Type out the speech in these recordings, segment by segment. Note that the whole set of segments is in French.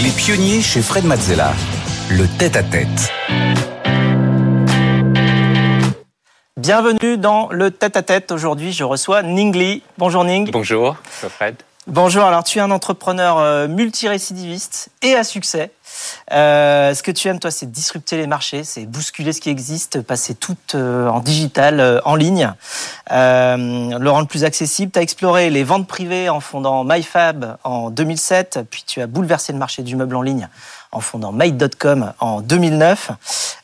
Les pionniers chez Fred Mazzella. Le tête-à-tête. Bienvenue dans le tête-à-tête. Aujourd'hui, je reçois Ning Li. Bonjour Ning. Bonjour, Fred. Bonjour, alors tu es un entrepreneur euh, multirécidiviste et à succès. Euh, ce que tu aimes, toi, c'est disrupter les marchés, c'est bousculer ce qui existe, passer tout euh, en digital, euh, en ligne, euh, le rendre plus accessible. Tu as exploré les ventes privées en fondant MyFab en 2007, puis tu as bouleversé le marché du meuble en ligne en fondant Made.com en 2009.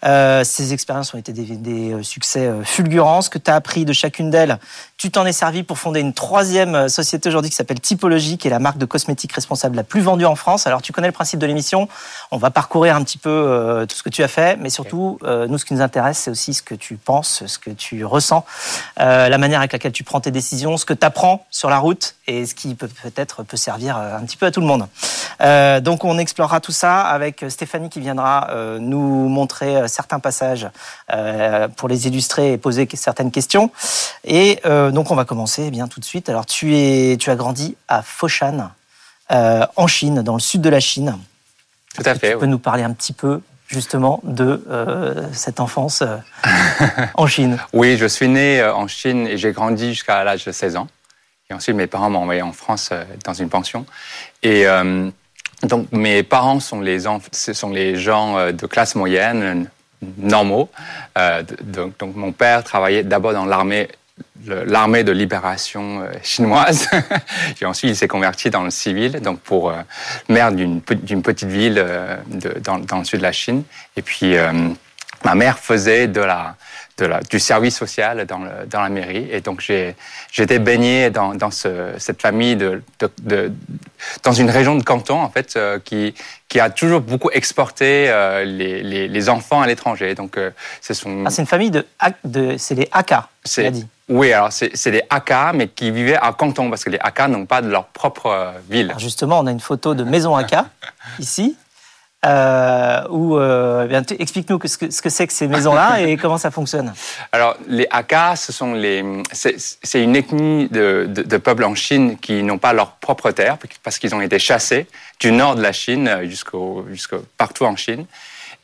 Euh, ces expériences ont été des, des succès fulgurants. Ce que tu as appris de chacune d'elles, tu t'en es servi pour fonder une troisième société aujourd'hui qui s'appelle Typologie, qui est la marque de cosmétiques responsable la plus vendue en France. Alors tu connais le principe de l'émission. On va parcourir un petit peu euh, tout ce que tu as fait, mais surtout, euh, nous, ce qui nous intéresse, c'est aussi ce que tu penses, ce que tu ressens, euh, la manière avec laquelle tu prends tes décisions, ce que tu apprends sur la route et ce qui peut peut-être peut servir un petit peu à tout le monde. Donc, on explorera tout ça avec Stéphanie qui viendra nous montrer certains passages pour les illustrer et poser certaines questions. Et donc, on va commencer eh bien tout de suite. Alors, tu es, tu as grandi à Foshan, en Chine, dans le sud de la Chine. Tout à fait. Tu peux nous parler un petit peu justement de euh, cette enfance euh, en Chine? Oui, je suis né euh, en Chine et j'ai grandi jusqu'à l'âge de 16 ans. Et ensuite, mes parents m'ont envoyé en France euh, dans une pension. Et donc, mes parents sont les, sont les gens de classe moyenne, normaux. Donc, donc, mon père travaillait d'abord dans l'armée l'armée de libération euh, chinoise. et ensuite, il s'est converti dans le civil, donc pour euh, maire d'une pe- d'une petite ville euh, dans le sud de la Chine. Et puis, euh, ma mère faisait de la, de la, du service social dans, le, dans la mairie. Et donc, j'ai j'étais baigné dans, dans ce, cette famille, de, de, de- dans une région de Canton, en fait, euh, qui, qui a toujours beaucoup exporté euh, les, les, les enfants à l'étranger. Donc, euh. Ah, c'est une famille de, c'est les Hakka, tu dit. Oui, alors c'est des Hakka, mais qui vivaient à Canton, parce que les Hakka n'ont pas de leur propre ville. Alors justement, on a une photo de maison Hakka ici. Euh, où, euh, eh bien, explique-nous que ce que ce que c'est que ces maisons-là et comment ça fonctionne. Alors, les Hakka, ce sont les, c'est une ethnie de, de, de peuples en Chine qui n'ont pas leur propre terre parce qu'ils ont été chassés du nord de la Chine euh, jusqu'au jusqu'au partout en Chine.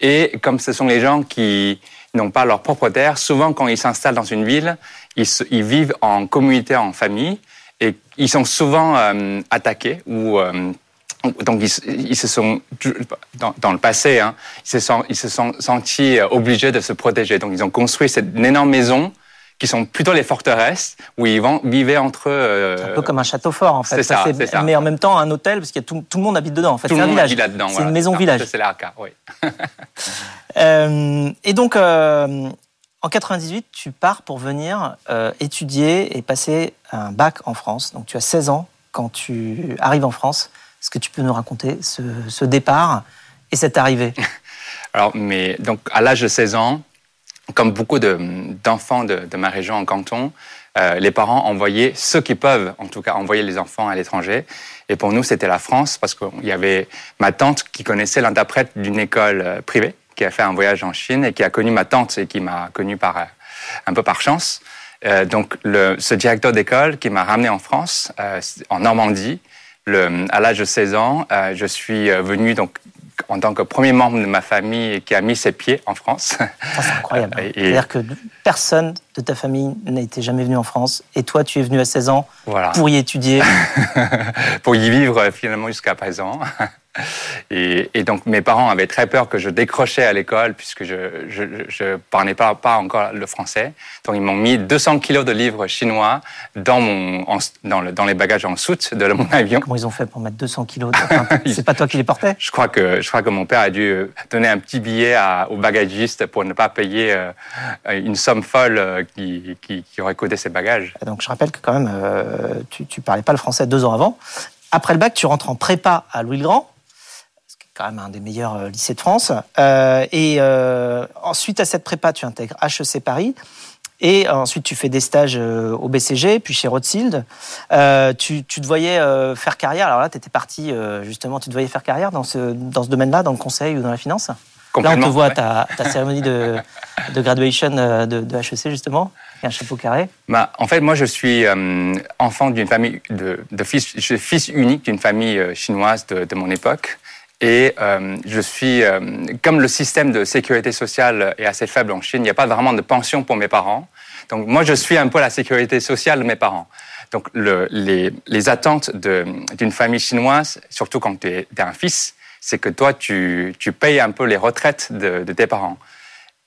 Et comme ce sont les gens qui n'ont pas leur propre terre, souvent quand ils s'installent dans une ville, ils, se- ils vivent en communauté, en famille, et ils sont souvent euh, attaqués ou euh, donc ils, ils se sont dans, dans le passé, hein, ils, se sont, ils se sont sentis euh, obligés de se protéger. Donc ils ont construit cette énorme maison qui sont plutôt les forteresses où ils vivaient entre eux. euh, Un peu comme un château fort, en fait. c'est ça, c'est ça. Mais en même temps, un hôtel, parce a tout, tout le monde habite dedans. En fait, tout c'est le un monde village. là-dedans. C'est voilà. une maison Ça, village. C'est la Hakka, oui. Euh, et donc, euh, en 98, tu pars pour venir étudier et passer un bac en France. Donc, tu as 16 ans quand tu arrives en France. Est-ce que tu peux nous raconter ce, départ et cette arrivée Alors, mais donc à l'âge de 16 ans, comme beaucoup de- d'enfants de, ma région en canton, euh, les parents envoyaient ceux qui peuvent, en tout cas, envoyer les enfants à l'étranger. Et pour nous, c'était la France parce qu'il y avait ma tante qui connaissait l'interprète d'une école euh, privée qui a fait un voyage en Chine et qui a connu ma tante et qui m'a connu par euh, un peu par chance. Donc, ce directeur d'école qui m'a ramené en France, en Normandie, le, à l'âge de 16 ans, euh, je suis euh, venu donc en tant que premier membre de ma famille qui a mis ses pieds en France. C'est incroyable. C'est-à-dire que personne de ta famille n'a été jamais venu en France. Et toi, tu es venu à 16 ans Voilà. pour y étudier. pour y vivre euh, finalement jusqu'à présent. Et, et donc mes parents avaient très peur que je décrochais à l'école puisque je je, je parlais pas, pas encore le français. Donc ils m'ont mis 200 kilos de livres chinois dans mon en- dans, le, dans les bagages en soute de mon avion. Comment ils ont fait pour mettre 200 kilos de... C'est pas toi qui les portais? Je crois que je crois que mon père a dû euh, donner un petit billet à, au bagagiste pour ne pas payer euh, une somme folle qui, aurait coûté ses bagages. Donc je rappelle que quand même, euh, tu, tu parlais pas le français deux ans avant. Après le bac, tu rentres en prépa à Louis-le-Grand, ce qui est quand même un des meilleurs euh, lycées de France. Euh, et ensuite à cette prépa, tu intègres HEC Paris. Et ensuite, tu fais des stages au BCG, puis chez Rothschild. Tu, te voyais faire carrière. Alors là, tu étais parti, justement, tu te voyais faire carrière dans ce domaine-là, dans le conseil ou dans la finance? Là, on te voit ouais. ta, ta cérémonie de, de graduation euh, de, de HEC, justement. A un chapeau carré. Bah, en fait, moi, je suis euh, enfant d'une famille de, de fils, je suis fils unique d'une famille euh, chinoise de, de mon époque. Et euh, je suis, euh, comme le système de sécurité sociale est assez faible en Chine, il n'y a pas vraiment de pension pour mes parents. Donc moi, je suis un peu la sécurité sociale de mes parents. Donc le, les, les, attentes d'une famille chinoise, surtout quand tu es, es, un fils, c'est que toi, tu, tu, payes un peu les retraites de, de tes parents.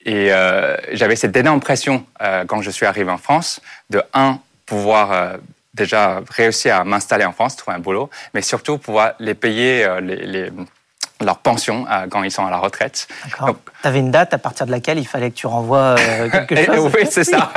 Et euh, j'avais cette énorme pression euh, quand je suis arrivé en France, de un, pouvoir euh, déjà réussir à m'installer en France, trouver un boulot, mais surtout pouvoir les payer euh, les, les leur pension euh, quand ils sont à la retraite. Tu avais une date à partir de laquelle il fallait que tu renvoies euh, quelque chose Oui, c'est ça.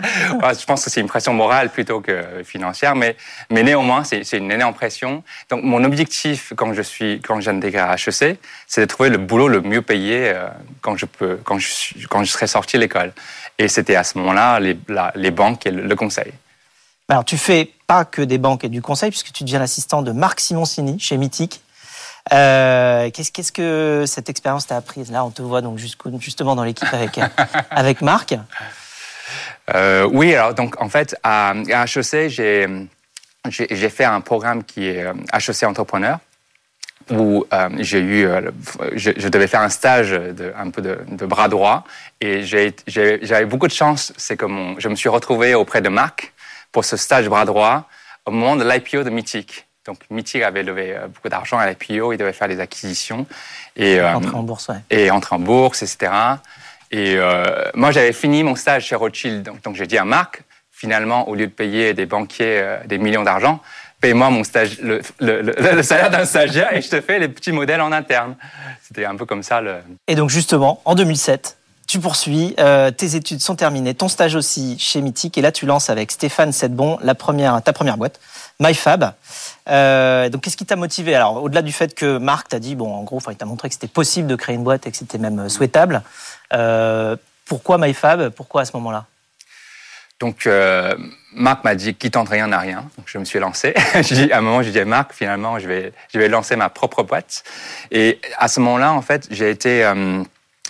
je pense que c'est une pression morale plutôt que financière, mais, mais néanmoins, c'est une énorme pression. Donc, mon objectif quand je suis, quand j'intègre à HEC, c'est de trouver le boulot le mieux payé euh, quand je peux, quand je, quand je serai sorti de l'école. Et c'était à ce moment-là les, les banques et le, le conseil. Alors, tu fais pas que des banques et du conseil, puisque tu deviens l'assistant de Marc Simoncini chez Mythique. Euh, qu'est-ce, qu'est-ce que cette expérience t'a appris? Là, on te voit donc justement dans l'équipe avec, avec Marc. Euh, oui, alors donc en fait, à, à HEC, j'ai, j'ai, j'ai fait un programme qui est HEC Entrepreneur où euh, j'ai eu, euh, je, je, devais faire un stage de, un peu de, de bras droit et j'ai, j'ai, j'avais beaucoup de chance, c'est que mon, je me suis retrouvé auprès de Marc pour ce stage bras droit au moment de l'IPO de Mythique. Donc Mythique avait levé euh, beaucoup d'argent à l'IPO, il devait faire des acquisitions et euh, entrer en bourse, ouais. et entrer en bourse, etc. Et euh, moi j'avais fini mon stage chez Rothschild, donc, donc j'ai dit à Marc, finalement au lieu de payer des banquiers des millions d'argent, paye-moi mon stage, le, le, le, le salaire d'un stagiaire et je te fais les petits modèles en interne. C'était un peu comme ça. Le... Et donc justement, en 2007, tu poursuis, euh, tes études sont terminées, ton stage aussi chez Mythique, et là tu lances avec Stéphane Sedbon la première, ta première boîte, MyFab. Euh, donc qu'est-ce qui t'a motivé? Alors au-delà du fait que Marc t'a dit, bon en gros, il t'a montré que c'était possible de créer une boîte et que c'était même souhaitable, euh, pourquoi MyFab? Pourquoi à ce moment-là? Donc, euh, Marc m'a dit qui tente rien n'a rien. Donc, je me suis lancé. à un moment, j'ai dit Marc, finalement, je vais, je vais lancer ma propre boîte. Et à ce moment-là, en fait, j'ai été. Euh,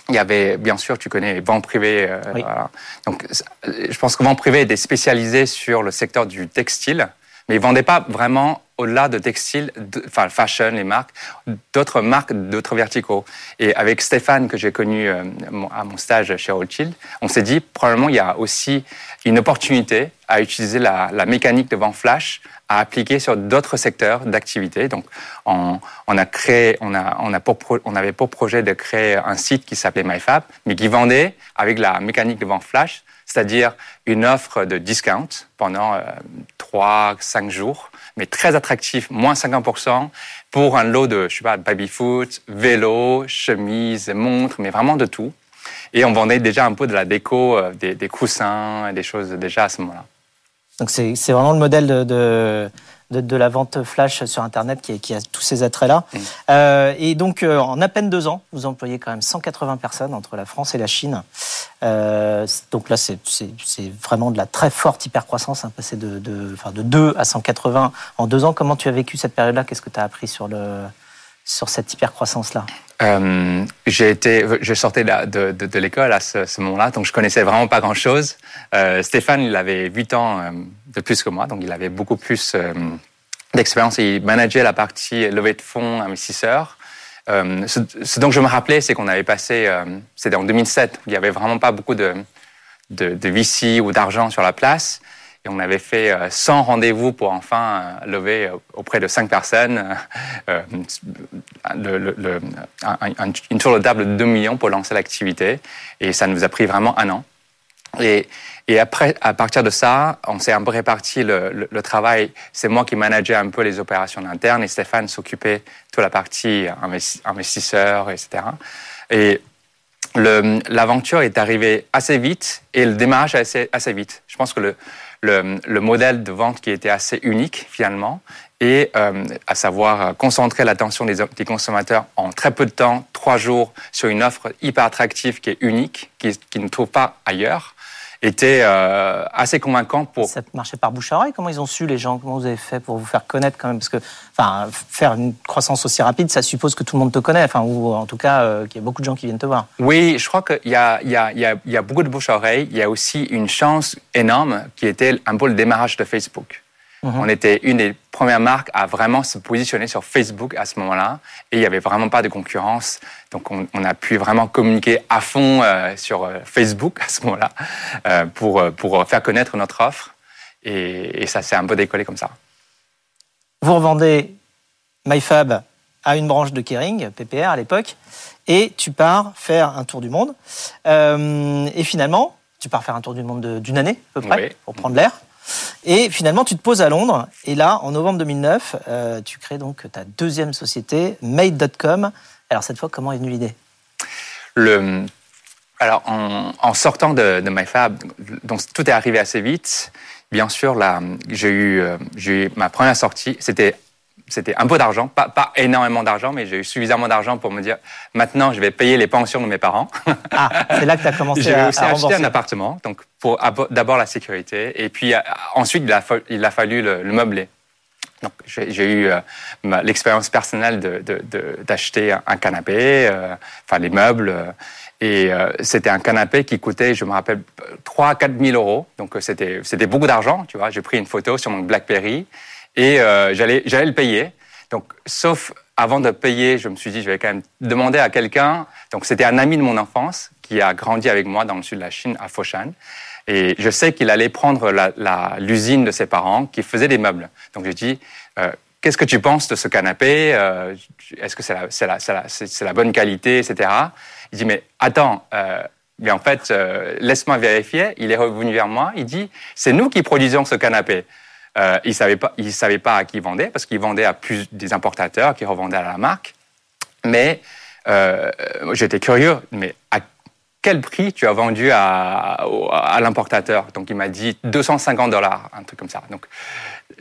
il y avait, bien sûr, tu connais vente privée. Euh, oui. voilà. Donc, je pense que vente privée était spécialisée sur le secteur du textile, mais ils vendaient pas vraiment au-delà de textile, enfin fashion, les marques, d'autres marques, d'autres verticaux. Et avec Stéphane, que j'ai connu euh, à mon stage chez Rothschild, on s'est dit, probablement, il y a aussi une opportunité à utiliser la, mécanique de vent flash à appliquer sur d'autres secteurs d'activité. Donc, on, a créé, on avait pour projet de créer un site qui s'appelait MyFab, mais qui vendait avec la mécanique de vent flash, c'est-à-dire une offre de discount pendant euh, 3-5 jours, mais très attractif, moins 50% pour un lot de, je sais pas, baby-foot, vélo, chemise, montre, mais vraiment de tout. Et on vendait déjà un peu de la déco, euh, des, des coussins, des choses déjà à ce moment-là. Donc c'est vraiment le modèle de, de, de, de, la vente flash sur Internet qui, qui a tous ces attraits-là. Mmh. Euh, et donc euh, en à peine deux ans, vous employez quand même 180 personnes entre la France et la Chine. Euh, donc là, c'est vraiment de la très forte hypercroissance, hein, passer de, de, enfin de 2 à 180 en deux ans. Comment tu as vécu cette période-là? Qu'est-ce que tu as appris sur, cette hypercroissance-là? Euh, je sortais de, l'école à ce, moment-là, donc je connaissais vraiment pas grand-chose. Euh, Stéphane, il avait 8 ans euh, de plus que moi, donc il avait beaucoup plus d'expérience il manageait la partie levée de fonds investisseurs. Euh, ce, ce, dont je me rappelais, c'est qu'on avait passé, euh, c'était en 2007, il y avait vraiment pas beaucoup de, de, de VC ou d'argent sur la place. Et on avait fait 100 rendez-vous pour enfin lever auprès de 5 personnes euh, le, le, le, un, un, une tour de table de 2 millions pour lancer l'activité. Et ça nous a pris vraiment un an. Et, et après, à partir de ça, on s'est un peu réparti le, le, le travail. C'est moi qui manageais un peu les opérations internes et Stéphane s'occupait de la partie investisseur, etc. Et l'aventure est arrivée assez vite et le démarrage assez, assez vite. Je pense que le, le, le, modèle de vente qui était assez unique finalement, et euh, à savoir concentrer l'attention des, des, consommateurs en très peu de temps, trois jours, sur une offre hyper attractive qui est unique, qui, qui ne trouve pas ailleurs, était euh, assez convaincant pour. Ça marchait par bouche à oreille. Comment ils ont su les gens? Comment vous avez fait pour vous faire connaître quand même? Parce que, enfin, faire une croissance aussi rapide, ça suppose que tout le monde te connaît. Enfin, ou en tout cas euh, qu'il y a beaucoup de gens qui viennent te voir. Oui, je crois qu'il y a, il y a, il y a, il y a beaucoup de bouche à oreille. Il y a aussi une chance énorme qui était un peu le démarrage de Facebook. Mhm. On était une des premières marques à vraiment se positionner sur Facebook à ce moment-là. Et il n'y avait vraiment pas de concurrence. Donc, on, a pu vraiment communiquer à fond euh, sur euh, Facebook à ce moment-là euh, pour, pour faire connaître notre offre. Et, ça s'est un peu décollé comme ça. Vous revendez MyFab à une branche de Kering, PPR à l'époque, et tu pars faire un tour du monde. et finalement, tu pars faire un tour du monde d'une année à peu près, pour prendre l'air. Et finalement, tu te poses à Londres. Et là, en novembre 2009, euh, tu crées donc ta deuxième société, Made.com. Alors cette fois, comment est venue l'idée? Le... Alors, en, sortant de, MyFab, donc tout est arrivé assez vite. Bien sûr, là, j'ai eu, euh, j'ai eu ma première sortie. C'était c'était un peu d'argent, pas, pas énormément d'argent, mais j'ai eu suffisamment d'argent pour me dire maintenant je vais payer les pensions de mes parents. Ah, c'est là que tu as commencé j'ai à, aussi acheté un appartement, donc pour d'abord la sécurité, et puis euh, ensuite il a, il a fallu le, meubler. Donc j'ai eu euh, l'expérience personnelle d'acheter de, un, canapé, euh, enfin les meubles. et c'était un canapé qui coûtait, je me rappelle, 3 à 4 000 euros. Donc c'était beaucoup d'argent, tu vois. J'ai pris une photo sur mon BlackBerry et euh, j'allais j'allais le payer. Donc, sauf avant de payer, je me suis dit, je vais quand même demander à quelqu'un. Donc, c'était un ami de mon enfance qui a grandi avec moi dans le sud de la Chine, à Foshan. Et je sais qu'il allait prendre l'usine de ses parents qui faisait des meubles. Donc, j'ai dit, euh, qu'est-ce que tu penses de ce canapé? Euh, Est-ce que c'est la, la, la, bonne qualité, etc. Il dit, mais attends, euh, mais en fait, euh, laisse-moi vérifier. Il est revenu vers moi. Il dit, c'est nous qui produisons ce canapé. Euh, il savait pas, il savait pas à qui il vendait parce qu'il vendait à plus des importateurs qui revendaient à la marque. Mais euh, j'étais curieux, mais à quel prix tu as vendu à, à, l'importateur? Donc il m'a dit 250 dollars, un truc comme ça. Donc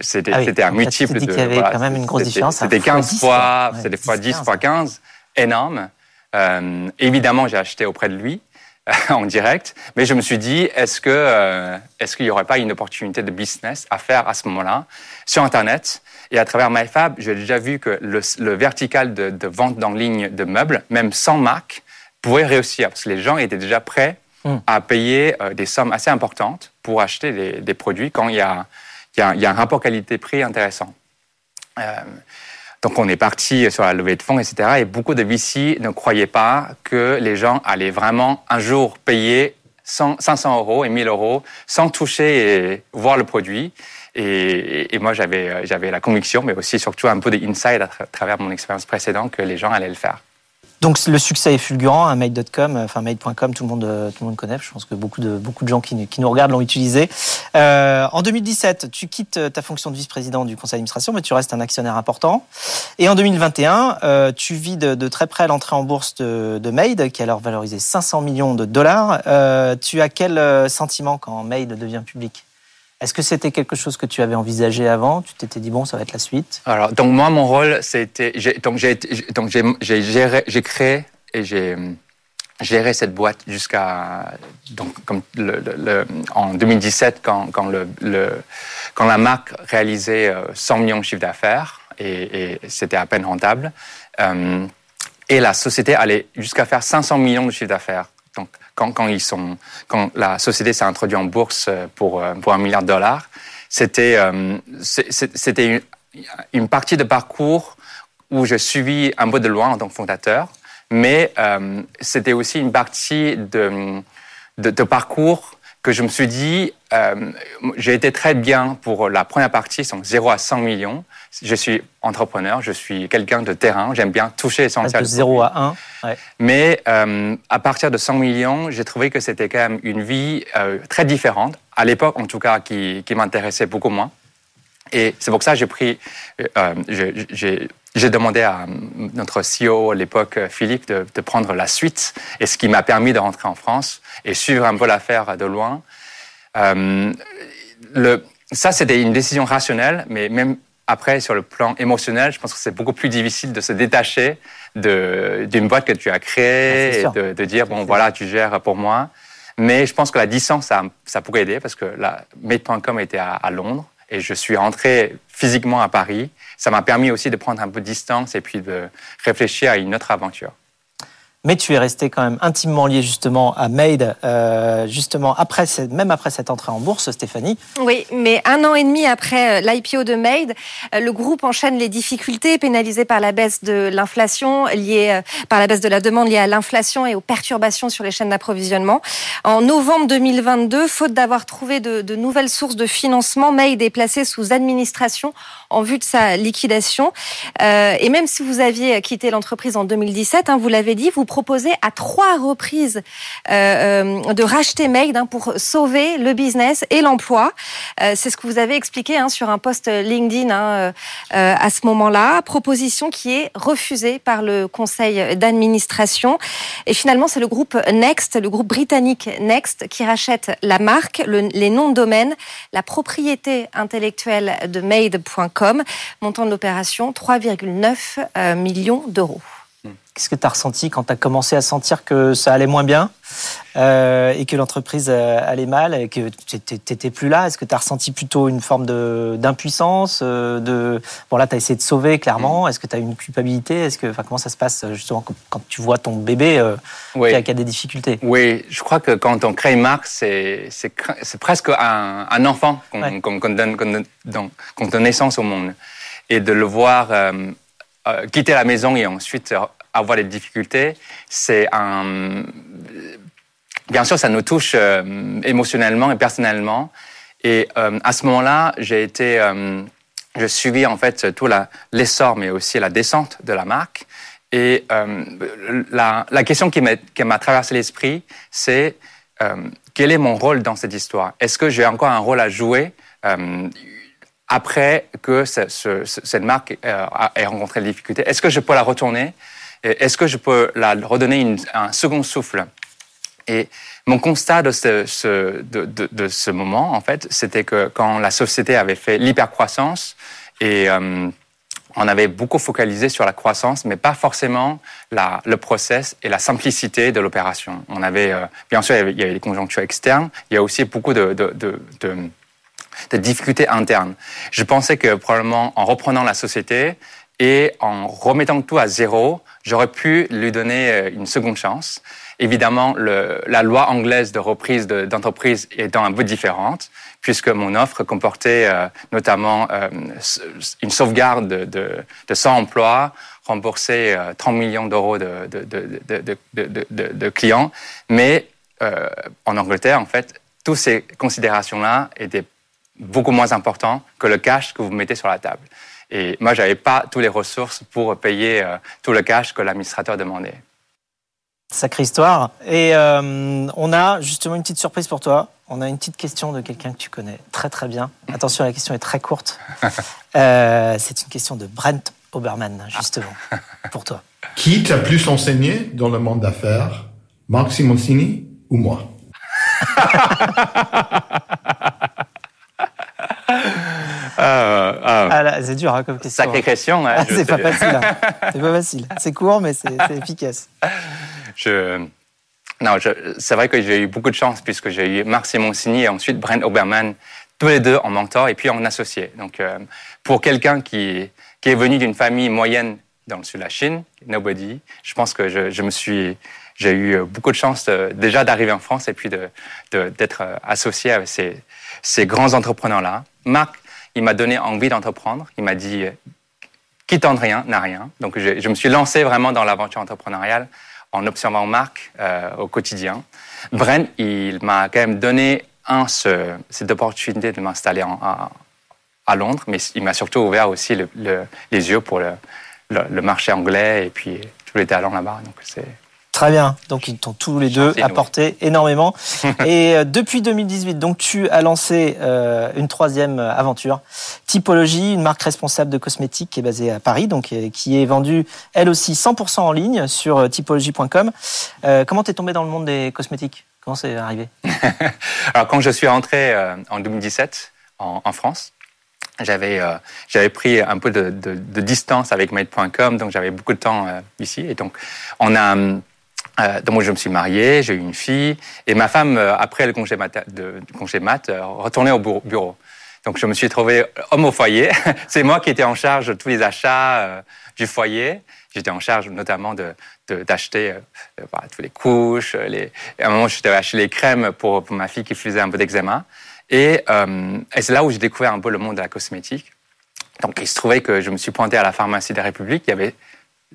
c'était ah un multiple de. Il y avait quand même une grosse différence. C'était 15 fois, c'était fois 10 fois 15, énorme. Euh, évidemment, j'ai acheté auprès de lui. en direct, mais je me suis dit, est-ce que euh, est-ce qu'il n'y aurait pas une opportunité de business à faire à ce moment-là sur Internet Et à travers MyFab, j'ai déjà vu que le, le vertical de, de, vente en ligne de meubles, même sans marque, pouvait réussir parce que les gens étaient déjà prêts hmm. à payer euh, des sommes assez importantes pour acheter des, des produits quand il y a, y a, y a un rapport qualité-prix intéressant. Euh, donc on est parti sur la levée de fonds, etc. Et beaucoup de VC ne croyaient pas que les gens allaient vraiment un jour payer 500 euros et 1000 euros sans toucher et voir le produit. Et, moi, j'avais, j'avais la conviction, mais aussi surtout un peu d'insight à travers mon expérience précédente que les gens allaient le faire. Donc le succès est fulgurant, hein, Made.com, enfin Made.com, tout le monde euh, tout le monde connaît. Je pense que beaucoup de beaucoup de gens qui, nous regardent l'ont utilisé. Euh, en 2017, tu quittes euh, ta fonction de vice-président du conseil d'administration, mais tu restes un actionnaire important. Et en 2021, euh, tu vis de, très près l'entrée en bourse de, de qui a alors valorisé 500 millions de dollars. Euh, tu as quel sentiment quand Made devient public? Est-ce que c'était quelque chose que tu avais envisagé avant? Tu t'étais dit bon, ça va être la suite Alors donc moi mon rôle c'était donc j'ai j'ai créé et j'ai géré cette boîte jusqu'à donc en 2017 quand quand le, quand la marque réalisait 100 euh, millions de chiffre d'affaires et, c'était à peine rentable euh, et la société allait jusqu'à faire 500 millions de chiffre d'affaires. Donc quand, ils sont, quand la société s'est introduite en bourse euh, pour, euh, pour un milliard de dollars, c'était euh, c'était une, une, partie de parcours où je suivis un peu de loin en tant que fondateur, mais c'était aussi une partie de, parcours que je me suis dit, j'ai été très bien pour la première partie, donc 0 à 100 millions. Je suis entrepreneur, je suis quelqu'un de terrain, j'aime bien toucher l'essentiel. De 0 à 1. Ouais. Mais euh, à partir de 100 millions, j'ai trouvé que c'était quand même une vie euh, très différente, à l'époque en tout cas, qui, qui m'intéressait beaucoup moins. Et c'est pour ça que j'ai pris, euh, j'ai demandé à notre CEO à l'époque, Philippe, de, de, prendre la suite, et ce qui m'a permis de rentrer en France et suivre un peu l'affaire de loin. Le, ça, c'était une décision rationnelle, mais même après, sur le plan émotionnel, je pense que c'est beaucoup plus difficile de se détacher d'une boîte que tu as créée ah, et de, de, dire, bon, voilà, tu gères pour moi. Mais je pense que la distance, ça, ça pourrait aider parce que la Made.com était à, à Londres et je suis rentré physiquement à Paris. Ça m'a permis aussi de prendre un peu de distance et puis de réfléchir à une autre aventure. Mais tu es resté quand même intimement lié justement à Made, euh, justement après, même après cette entrée en bourse, Stéphanie. Oui, mais un an et demi après l'IPO de Made, le groupe enchaîne les difficultés pénalisées par la baisse de l'inflation, liée par la baisse de la demande liée à l'inflation et aux perturbations sur les chaînes d'approvisionnement. En novembre 2022, faute d'avoir trouvé de, nouvelles sources de financement, Made est placé sous administration en vue de sa liquidation. Euh, et même si vous aviez quitté l'entreprise en 2017, hein, vous l'avez dit, vous proposez à trois reprises euh, euh, de racheter Made hein, pour sauver le business et l'emploi. C'est ce que vous avez expliqué hein, sur un post LinkedIn à ce moment-là. Proposition qui est refusée par le conseil d'administration. Et finalement, c'est le groupe Next, le groupe britannique Next, qui rachète la marque, les noms de domaine, la propriété intellectuelle de Made.com montant de l'opération 3,9 euh, millions d'euros. Qu'est-ce que tu as ressenti quand tu as commencé à sentir que ça allait moins bien euh, et que l'entreprise euh, allait mal et que tu n'étais plus là? Est-ce que tu as ressenti plutôt une forme d'impuissance de, Bon, là, tu as essayé de sauver, clairement. Mm. Est-ce que tu as une culpabilité? Est-ce que, enfin, Comment ça se passe, justement, quand tu vois ton bébé qui, a, des difficultés? Oui, je crois que quand on crée une marque, c'est presque un, un enfant qu'on donne, donne, naissance au monde. Et de le voir... quitter la maison et ensuite avoir des difficultés, c'est un... Bien sûr, ça nous touche euh, émotionnellement et personnellement. Et euh, à ce moment-là, j'ai été... Euh, je suivis en fait tout l'essor, mais aussi la descente de la marque. Et la, la, question qui m'a traversé l'esprit, c'est quel est mon rôle dans cette histoire? Est-ce que j'ai encore un rôle à jouer? Après que ce, ce, cette marque ait rencontré des difficultés. Est-ce que je peux la retourner? Est-ce que je peux la redonner un second souffle? Et mon constat de ce, moment, en fait, c'était que quand la société avait fait l'hypercroissance et euh, on avait beaucoup focalisé sur la croissance, mais pas forcément le process et la simplicité de l'opération. On avait, euh, bien sûr, il y, avait, les conjonctures externes, il y a aussi beaucoup de, de, difficultés internes. Je pensais que probablement en reprenant la société et en remettant tout à zéro, j'aurais pu lui donner euh, une seconde chance. Évidemment, la loi anglaise de reprise d'entreprise étant un peu différente, puisque mon offre comportait euh, notamment euh, une sauvegarde de, de, de 100 emplois, rembourser 30 millions d'euros de, de, clients. Mais en Angleterre, en fait, toutes ces considérations-là étaient beaucoup moins importantes que le cash que vous mettez sur la table. Et moi, j'avais pas toutes les ressources pour payer euh, tout le cash que l'administrateur demandait. Sacrée histoire. Et euh, on a justement une petite surprise pour toi. On a une petite question de quelqu'un que tu connais très très bien. Attention, la question est très courte. Euh, c'est une question de Brent Oberman, justement, pour toi. Qui t'a plus enseigné dans le monde d'affaires? Marc Simoncini ou moi? Ah, ah. c'est dur hein, comme question. Sacrée question. Hein, ah, c'est pas facile. Hein. C'est pas facile. C'est court, mais c'est efficace. Je... Non, c'est vrai que j'ai eu beaucoup de chance puisque j'ai eu Marc Simoncini et ensuite Brent Oberman, tous les deux en mentor et puis en associé. Donc, euh, pour quelqu'un qui, qui est venu d'une famille moyenne dans le sud de la Chine, nobody, je pense que je, je me suis j'ai eu beaucoup de chance déjà d'arriver en France et puis d'être de, associé avec ces, ces grands entrepreneurs-là. Marc il m'a donné envie d'entreprendre. Il m'a dit, qui tente rien n'a rien. Donc je, me suis lancé vraiment dans l'aventure entrepreneuriale en observant Marc euh, au quotidien. Bren, il m'a quand même donné un, ce, cette opportunité de m'installer à, Londres, mais il m'a surtout ouvert aussi le, les yeux pour le, le, marché anglais et puis tous les talents là-bas. Donc c'est Très bien. Donc ils t'ont tous les deux apporté énormément. Et euh, depuis 2018, donc tu as lancé euh, une troisième aventure, Typologie, une marque responsable de cosmétiques qui est basée à Paris, donc euh, qui est vendue elle aussi 100% en ligne sur typologie.com. comment t'es tombé dans le monde des cosmétiques? Comment c'est arrivé? Alors quand je suis rentré en 2017 en, France, j'avais j'avais pris un peu de, de distance avec Made.com, donc j'avais beaucoup de temps ici. Et donc on a euh, donc moi je me suis marié, j'ai eu une fille, et ma femme, euh, après le congé mat, de, congé mat euh, retournait au bureau. Donc je me suis trouvé homme au foyer. C'est moi qui étais en charge de tous les achats du foyer. J'étais en charge notamment de d'acheter euh, bah, toutes les couches. Les... À un moment, je devais acheter les crèmes pour, pour ma fille qui faisait un peu d'eczéma. Et, et c'est là où j'ai découvert un peu le monde de la cosmétique. Donc, il se trouvait que je me suis pointé à la pharmacie des Républiques. Il y avait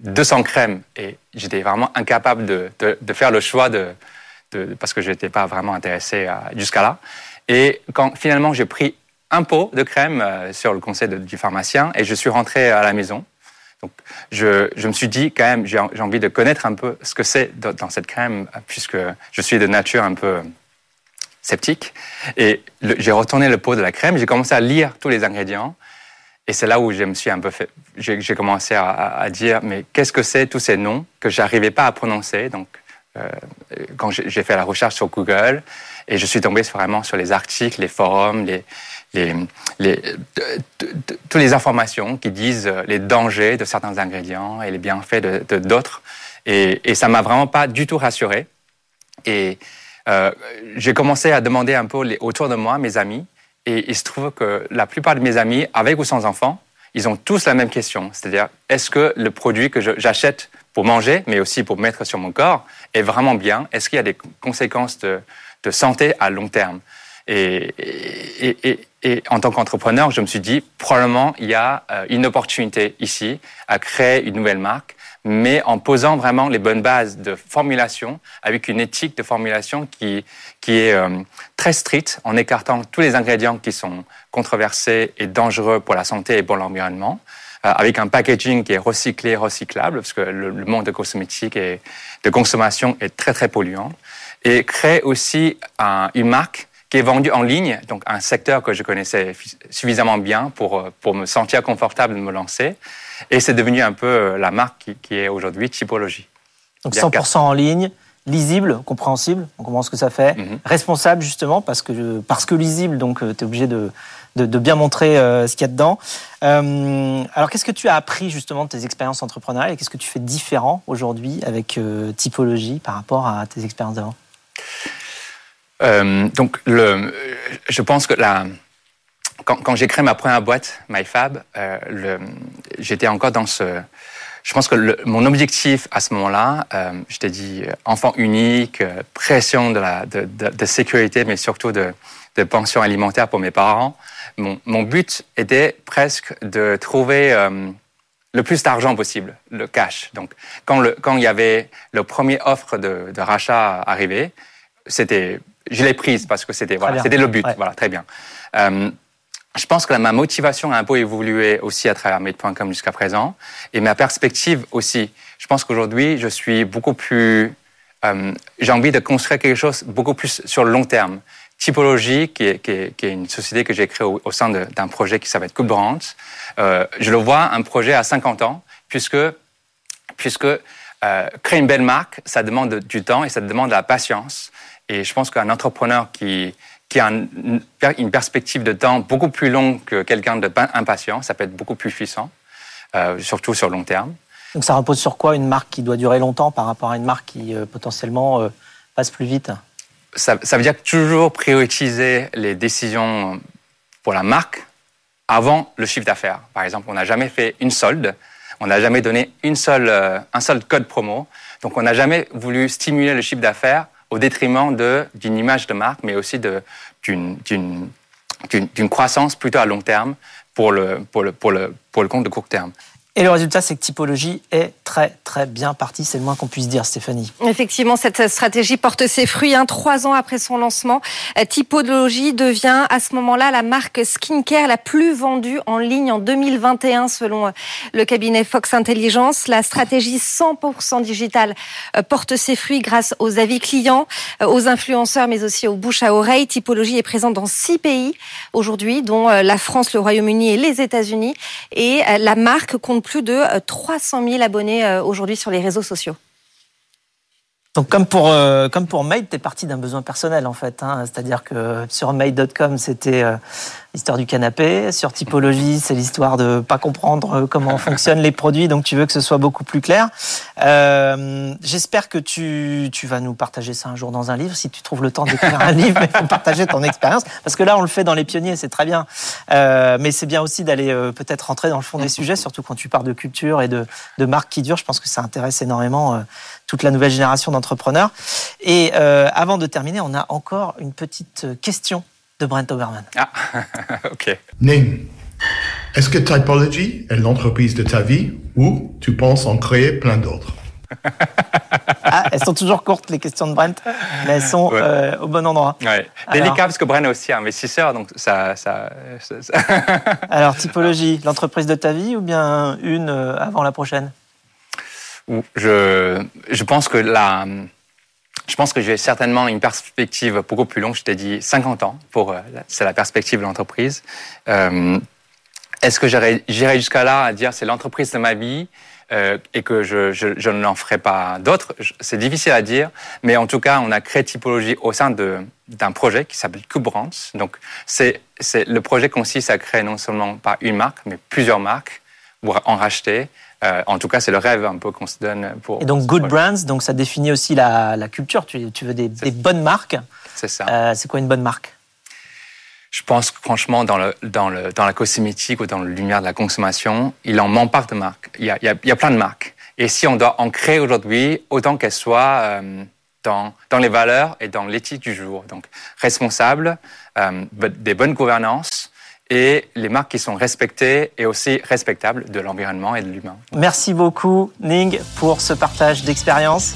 200 crèmes et j'étais vraiment incapable de, de, faire le choix de, parce que je n'étais pas vraiment intéressé jusqu'à là. Et quand finalement j'ai pris un pot de crème euh, sur le conseil du pharmacien et je suis rentré à la maison. Donc, je, je me suis dit quand même, j'ai envie de connaître un peu ce que c'est dans cette crème, puisque je suis de nature un peu sceptique. Et j'ai retourné le pot de la crème, j'ai commencé à lire tous les ingrédients. Et c'est là où je me suis un peu fait, j'ai commencé à, à, dire, mais qu'est-ce que c'est tous ces noms que j'arrivais pas à prononcer? Donc, euh, quand j'ai fait la recherche sur Google, et je suis tombé vraiment sur les articles, les forums, les, les, les, toutes les informations qui disent les dangers de certains ingrédients et les bienfaits de d'autres. Et, et ça m'a vraiment pas du tout rassuré. Et euh, j'ai commencé à demander un peu autour de moi, mes amis, et il se trouve que la plupart de mes amis, avec ou sans enfants, ils ont tous la même question. C'est-à-dire, est-ce que le produit que j'achète pour manger, mais aussi pour mettre sur mon corps, est vraiment bien? Est-ce qu'il y a des conséquences de, santé à long terme? Et, en tant qu'entrepreneur, je me suis dit, probablement, il y a euh, une opportunité ici à créer une nouvelle marque, mais en posant vraiment les bonnes bases de formulation, avec une éthique de formulation qui, qui est euh, très stricte, en écartant tous les ingrédients qui sont controversés et dangereux pour la santé et pour l'environnement, euh, avec un packaging qui est recyclé, recyclable, parce que le, monde de cosmétique et de consommation est très, très polluant et créer aussi un, une marque qui est vendue en ligne, donc un secteur que je connaissais suffisamment bien pour, pour me sentir confortable de me lancer. Et c'est devenu un peu euh, la marque qui, qui est aujourd'hui Typologie. Donc 100% en ligne, lisible, compréhensible, on comprend ce que ça fait, mm -hmm. responsable justement, parce que, parce que lisible, donc euh, tu es obligé de, de, de, bien montrer euh, ce qu'il y a dedans. Euh, alors qu'est-ce que tu as appris justement de tes expériences entrepreneuriales et qu'est-ce que tu fais différent aujourd'hui avec euh, Typologie par rapport à tes expériences d'avant? Donc, le, je pense que la, quand, quand j'ai créé ma première boîte, MyFab, euh, j'étais encore dans ce. Je pense que le, mon objectif à ce moment-là, euh, je t'ai dit enfant unique, pression de, la, de, de, de, sécurité, mais surtout de, de pension alimentaire pour mes parents. Mon, mon but était presque de trouver euh, le plus d'argent possible, le cash. Donc, quand, le, quand il y avait le premier offre de, de rachat arrivé, c'était je l'ai prise parce que c'était voilà, c'était le but. Ouais. Voilà, très bien. Euh, je pense que ma motivation a un peu évolué aussi à travers Made.com jusqu'à présent et ma perspective aussi. Je pense qu'aujourd'hui, je suis beaucoup plus. Euh, j'ai envie de construire quelque chose beaucoup plus sur le long terme. Typologie, qui est, qui est, qui est une société que j'ai créée au, sein d'un projet qui s'appelle Coupe Brands, euh, je le vois un projet à 50 ans, puisque, puisque euh, créer une belle marque, ça demande du temps et ça demande de la patience. Et je pense qu'un entrepreneur qui, qui a un, une perspective de temps beaucoup plus longue que quelqu'un d'impatient, ça peut être beaucoup plus puissant, euh, surtout sur long terme. Donc ça repose sur quoi une marque qui doit durer longtemps par rapport à une marque qui euh, potentiellement euh, passe plus vite? Ça, ça veut dire toujours prioriser les décisions pour la marque avant le chiffre d'affaires. Par exemple, on n'a jamais fait une solde, on n'a jamais donné une seule, un seul code promo, donc on n'a jamais voulu stimuler le chiffre d'affaires au détriment d'une image de marque, mais aussi d'une croissance plutôt à long terme pour le, compte de court terme. Et le résultat, c'est que Typologie est très, très bien partie. C'est le moins qu'on puisse dire, Stéphanie. Effectivement, cette stratégie porte ses fruits. Hein. Trois ans après son lancement, euh, Typologie devient à ce moment-là la marque skincare la plus vendue en ligne en 2021, selon euh, le cabinet Fox Intelligence. La stratégie 100% digitale euh, porte ses fruits grâce aux avis clients, aux influenceurs, mais aussi aux bouches à oreille. Typologie est présente dans six pays aujourd'hui, dont la France, le Royaume-Uni et les États-Unis. Et la marque compte plus de 300 000 abonnés aujourd'hui sur les réseaux sociaux. Donc comme pour euh, comme pour Made, t'es parti d'un besoin personnel en fait. Hein. C'est-à-dire que sur Made.com c'était euh, l'histoire du canapé, sur Typologie c'est l'histoire de pas comprendre comment fonctionnent les produits, donc tu veux que ce soit beaucoup plus clair. Euh, J'espère que tu, tu vas nous partager ça un jour dans un livre, si tu trouves le temps d'écrire un livre, mais faut partager ton expérience, parce que là, on le fait dans les pionniers, c'est très bien. Euh, mais c'est bien aussi d'aller euh, peut-être rentrer dans le fond des sujets, surtout quand tu parles de culture et de, de marques qui durent. Je pense que ça intéresse énormément euh, toute la nouvelle génération d'entrepreneurs. Et euh, avant de terminer, on a encore une petite question de Brent Oberman. Ah, ok. Ning, est-ce que Typology est l'entreprise de ta vie ou tu penses en créer plein d'autres? Ah, elles sont toujours courtes, les questions de Brent, mais elles sont Ouais. euh, au bon endroit. Ouais. Délicat parce que Bren est aussi investisseur, donc ça. ça, ça- ça- Alors, typologie, l'entreprise de ta vie ou bien une euh, avant la prochaine? Ou je, je pense que la, je pense que j'ai certainement une perspective beaucoup plus longue. Je t'ai dit 50 ans pour, euh, c'est la perspective de l'entreprise. Euh, Est-ce que j'irai jusqu'à là à dire c'est l'entreprise de ma vie euh, et que je, je, je n'en ferai pas d'autres? C'est difficile à dire, mais en tout cas, on a créé Typologie au sein de d'un projet qui s'appelle Cube Brands. Donc, c'est c'est le projet consiste à créer non seulement pas une marque, mais plusieurs marques pour en racheter. Euh, en tout cas, c'est le rêve un peu qu'on se donne pour. Et donc, good brands, donc ça définit aussi la, la culture. Tu, tu veux des, des bonnes marques. C'est ça. Euh, c'est quoi une bonne marque? Je pense que franchement, dans, le, dans, le, dans la cosmétique ou dans lumière de la consommation, il en manque pas de marques. Il y a, il y a, il y a plein de marques. Et si on doit en créer aujourd'hui, autant qu'elles soient euh, dans, dans les valeurs et dans l'éthique du jour. Donc, responsable, des bonnes gouvernances et les marques qui sont respectées et aussi respectables de l'environnement et de l'humain. Merci beaucoup, Ning, pour ce partage d'expérience.